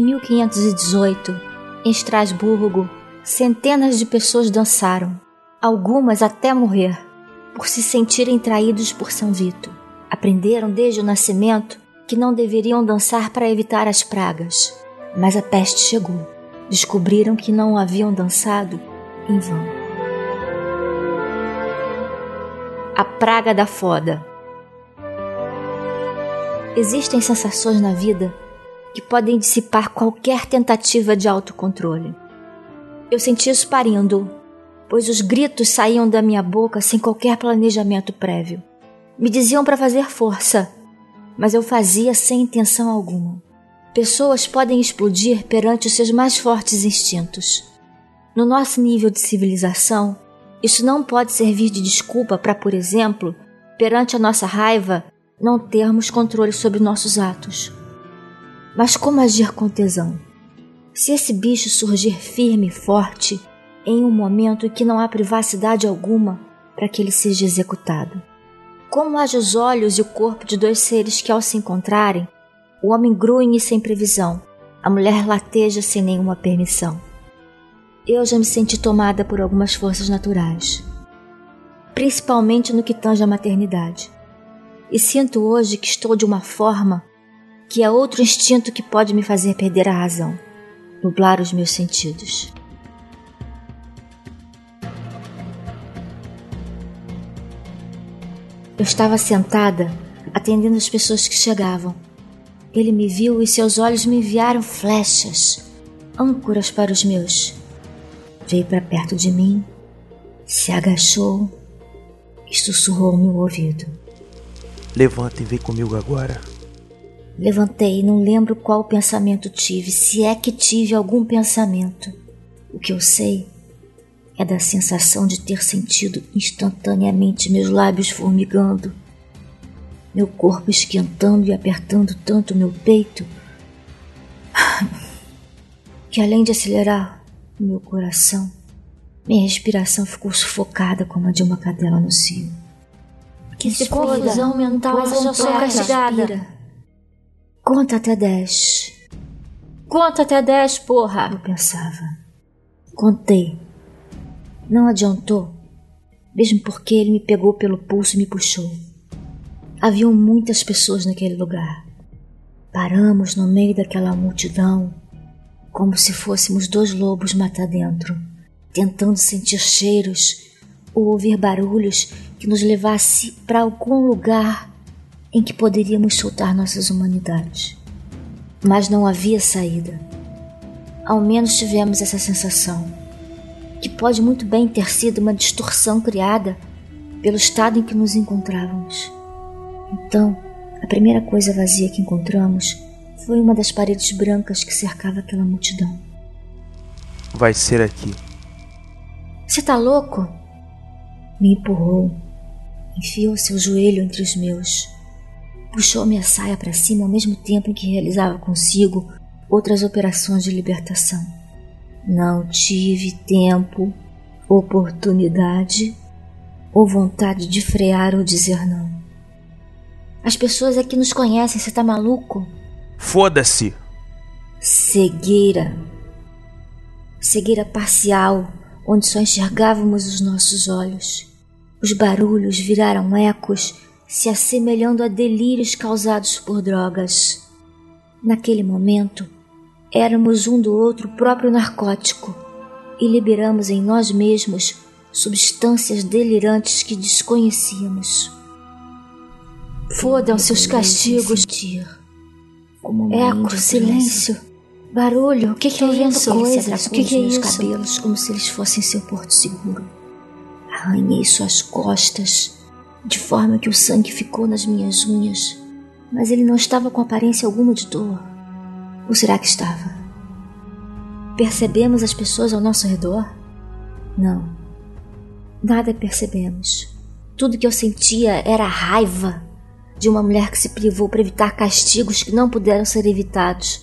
Em 1518, em Estrasburgo, centenas de pessoas dançaram, algumas até morrer, por se sentirem traídos por São Vito. Aprenderam desde o nascimento que não deveriam dançar para evitar as pragas. Mas a peste chegou. Descobriram que não haviam dançado em vão. A praga da foda. Existem sensações na vida que podem dissipar qualquer tentativa de autocontrole. Eu senti isso parindo, pois os gritos saíam da minha boca sem qualquer planejamento prévio. Me diziam para fazer força, mas eu fazia sem intenção alguma. Pessoas podem explodir perante os seus mais fortes instintos. No nosso nível de civilização, isso não pode servir de desculpa para, por exemplo, perante a nossa raiva, não termos controle sobre nossos atos. Mas como agir com tesão? Se esse bicho surgir firme e forte, em um momento em que não há privacidade alguma para que ele seja executado. Como age os olhos e o corpo de dois seres que, ao se encontrarem, o homem grunhe sem previsão, a mulher lateja sem nenhuma permissão. Eu já me senti tomada por algumas forças naturais, principalmente no que tange à maternidade. E sinto hoje que estou de uma forma que é outro instinto que pode me fazer perder a razão nublar os meus sentidos. Eu estava sentada, atendendo as pessoas que chegavam. Ele me viu e seus olhos me enviaram flechas, âncoras para os meus. Veio para perto de mim, se agachou e sussurrou no ouvido. Levanta e vem comigo agora. Levantei e não lembro qual pensamento tive, se é que tive algum pensamento. O que eu sei é da sensação de ter sentido instantaneamente meus lábios formigando, meu corpo esquentando e apertando tanto meu peito, que além de acelerar o meu coração, minha respiração ficou sufocada como a de uma cadela no cio. Que confusão mental mas eu sou castigada. Conta até dez. Conta até dez, porra! Eu pensava. Contei. Não adiantou, mesmo porque ele me pegou pelo pulso e me puxou. Haviam muitas pessoas naquele lugar. Paramos no meio daquela multidão, como se fôssemos dois lobos mata dentro, tentando sentir cheiros ou ouvir barulhos que nos levasse para algum lugar em que poderíamos soltar nossas humanidades. Mas não havia saída. Ao menos tivemos essa sensação, que pode muito bem ter sido uma distorção criada pelo estado em que nos encontrávamos. Então, a primeira coisa vazia que encontramos foi uma das paredes brancas que cercava aquela multidão. Vai ser aqui. Você tá louco? Me empurrou, enfiou seu joelho entre os meus puxou minha saia para cima ao mesmo tempo em que realizava consigo outras operações de libertação. Não tive tempo, oportunidade ou vontade de frear ou dizer não. As pessoas aqui nos conhecem, você tá maluco? Foda-se! Cegueira. Cegueira parcial, onde só enxergávamos os nossos olhos. Os barulhos viraram ecos se assemelhando a delírios causados por drogas. Naquele momento, éramos um do outro próprio narcótico e liberamos em nós mesmos substâncias delirantes que desconhecíamos. Fodam seus castigos. Eco, silêncio. Barulho, o que, que é isso? coisas, o que que é isso? cabelos como se eles fossem seu porto seguro. Arranhei suas costas, de forma que o sangue ficou nas minhas unhas, mas ele não estava com aparência alguma de dor. Ou será que estava? Percebemos as pessoas ao nosso redor? Não. Nada percebemos. Tudo que eu sentia era a raiva de uma mulher que se privou para evitar castigos que não puderam ser evitados.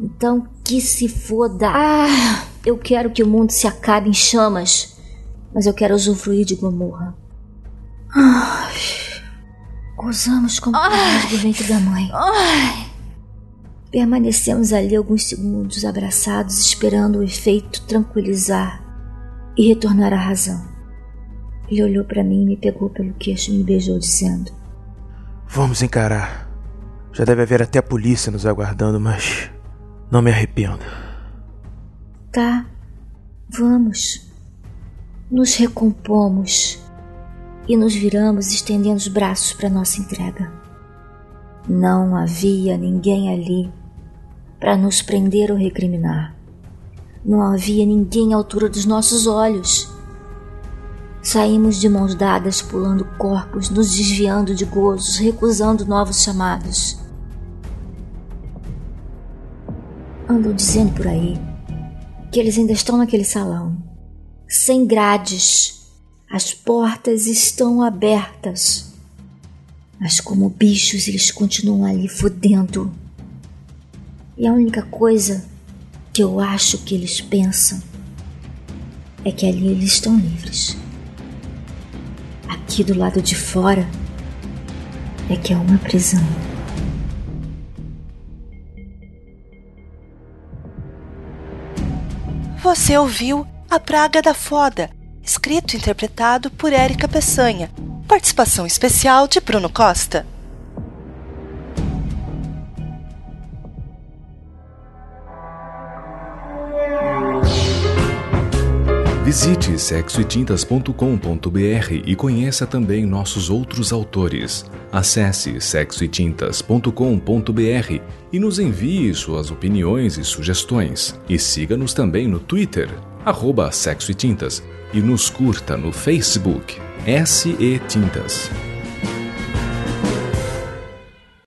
Então, que se foda. Ah, eu quero que o mundo se acabe em chamas, mas eu quero usufruir de Gomorra. Gozamos como do ventre da mãe. Permanecemos ali alguns segundos abraçados, esperando o efeito tranquilizar e retornar à razão. Ele olhou para mim e me pegou pelo queixo e me beijou, dizendo: Vamos encarar. Já deve haver até a polícia nos aguardando, mas não me arrependo. Tá, vamos. Nos recompomos e nos viramos estendendo os braços para nossa entrega. Não havia ninguém ali para nos prender ou recriminar. Não havia ninguém à altura dos nossos olhos. Saímos de mãos dadas, pulando corpos, nos desviando de gozos, recusando novos chamados. Andam dizendo por aí que eles ainda estão naquele salão, sem grades. As portas estão abertas. Mas como bichos eles continuam ali fudendo. E a única coisa que eu acho que eles pensam é que ali eles estão livres. Aqui do lado de fora é que é uma prisão. Você ouviu A Praga da Foda, escrito e interpretado por Érica Peçanha. Participação especial de Bruno Costa. Visite sexoetintas.com.br e conheça também nossos outros autores. Acesse sexoetintas.com.br e nos envie suas opiniões e sugestões. E siga-nos também no Twitter, arroba Sexo e Tintas, e nos curta no Facebook, SE Tintas.